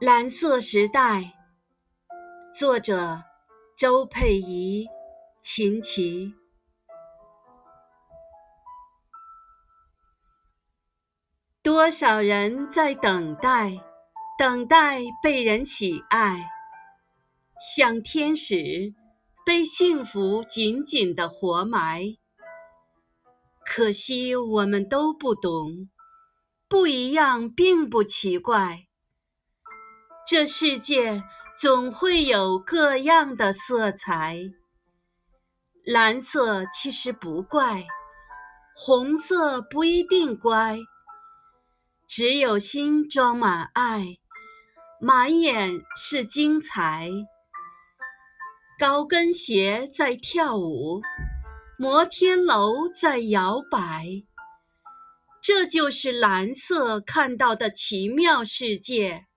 蓝色时代，作者周佩仪、秦琪。多少人在等待，等待被人喜爱，像天使被幸福紧紧的活埋。可惜我们都不懂，不一样并不奇怪。这世界总会有各样的色彩，蓝色其实不怪，红色不一定乖。只有心装满爱，满眼是精彩。高跟鞋在跳舞，摩天楼在摇摆，这就是蓝色看到的奇妙世界。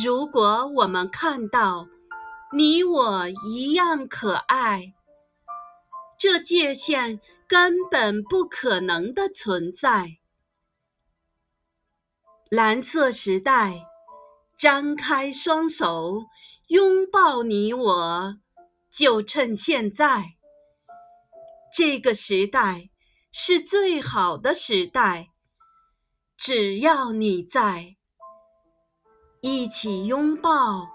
如果我们看到你我一样可爱，这界限根本不可能的存在。蓝色时代，张开双手拥抱你我，就趁现在。这个时代是最好的时代，只要你在。一起拥抱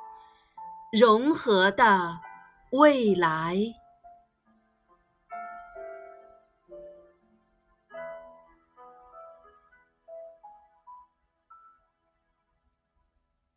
融合的未来。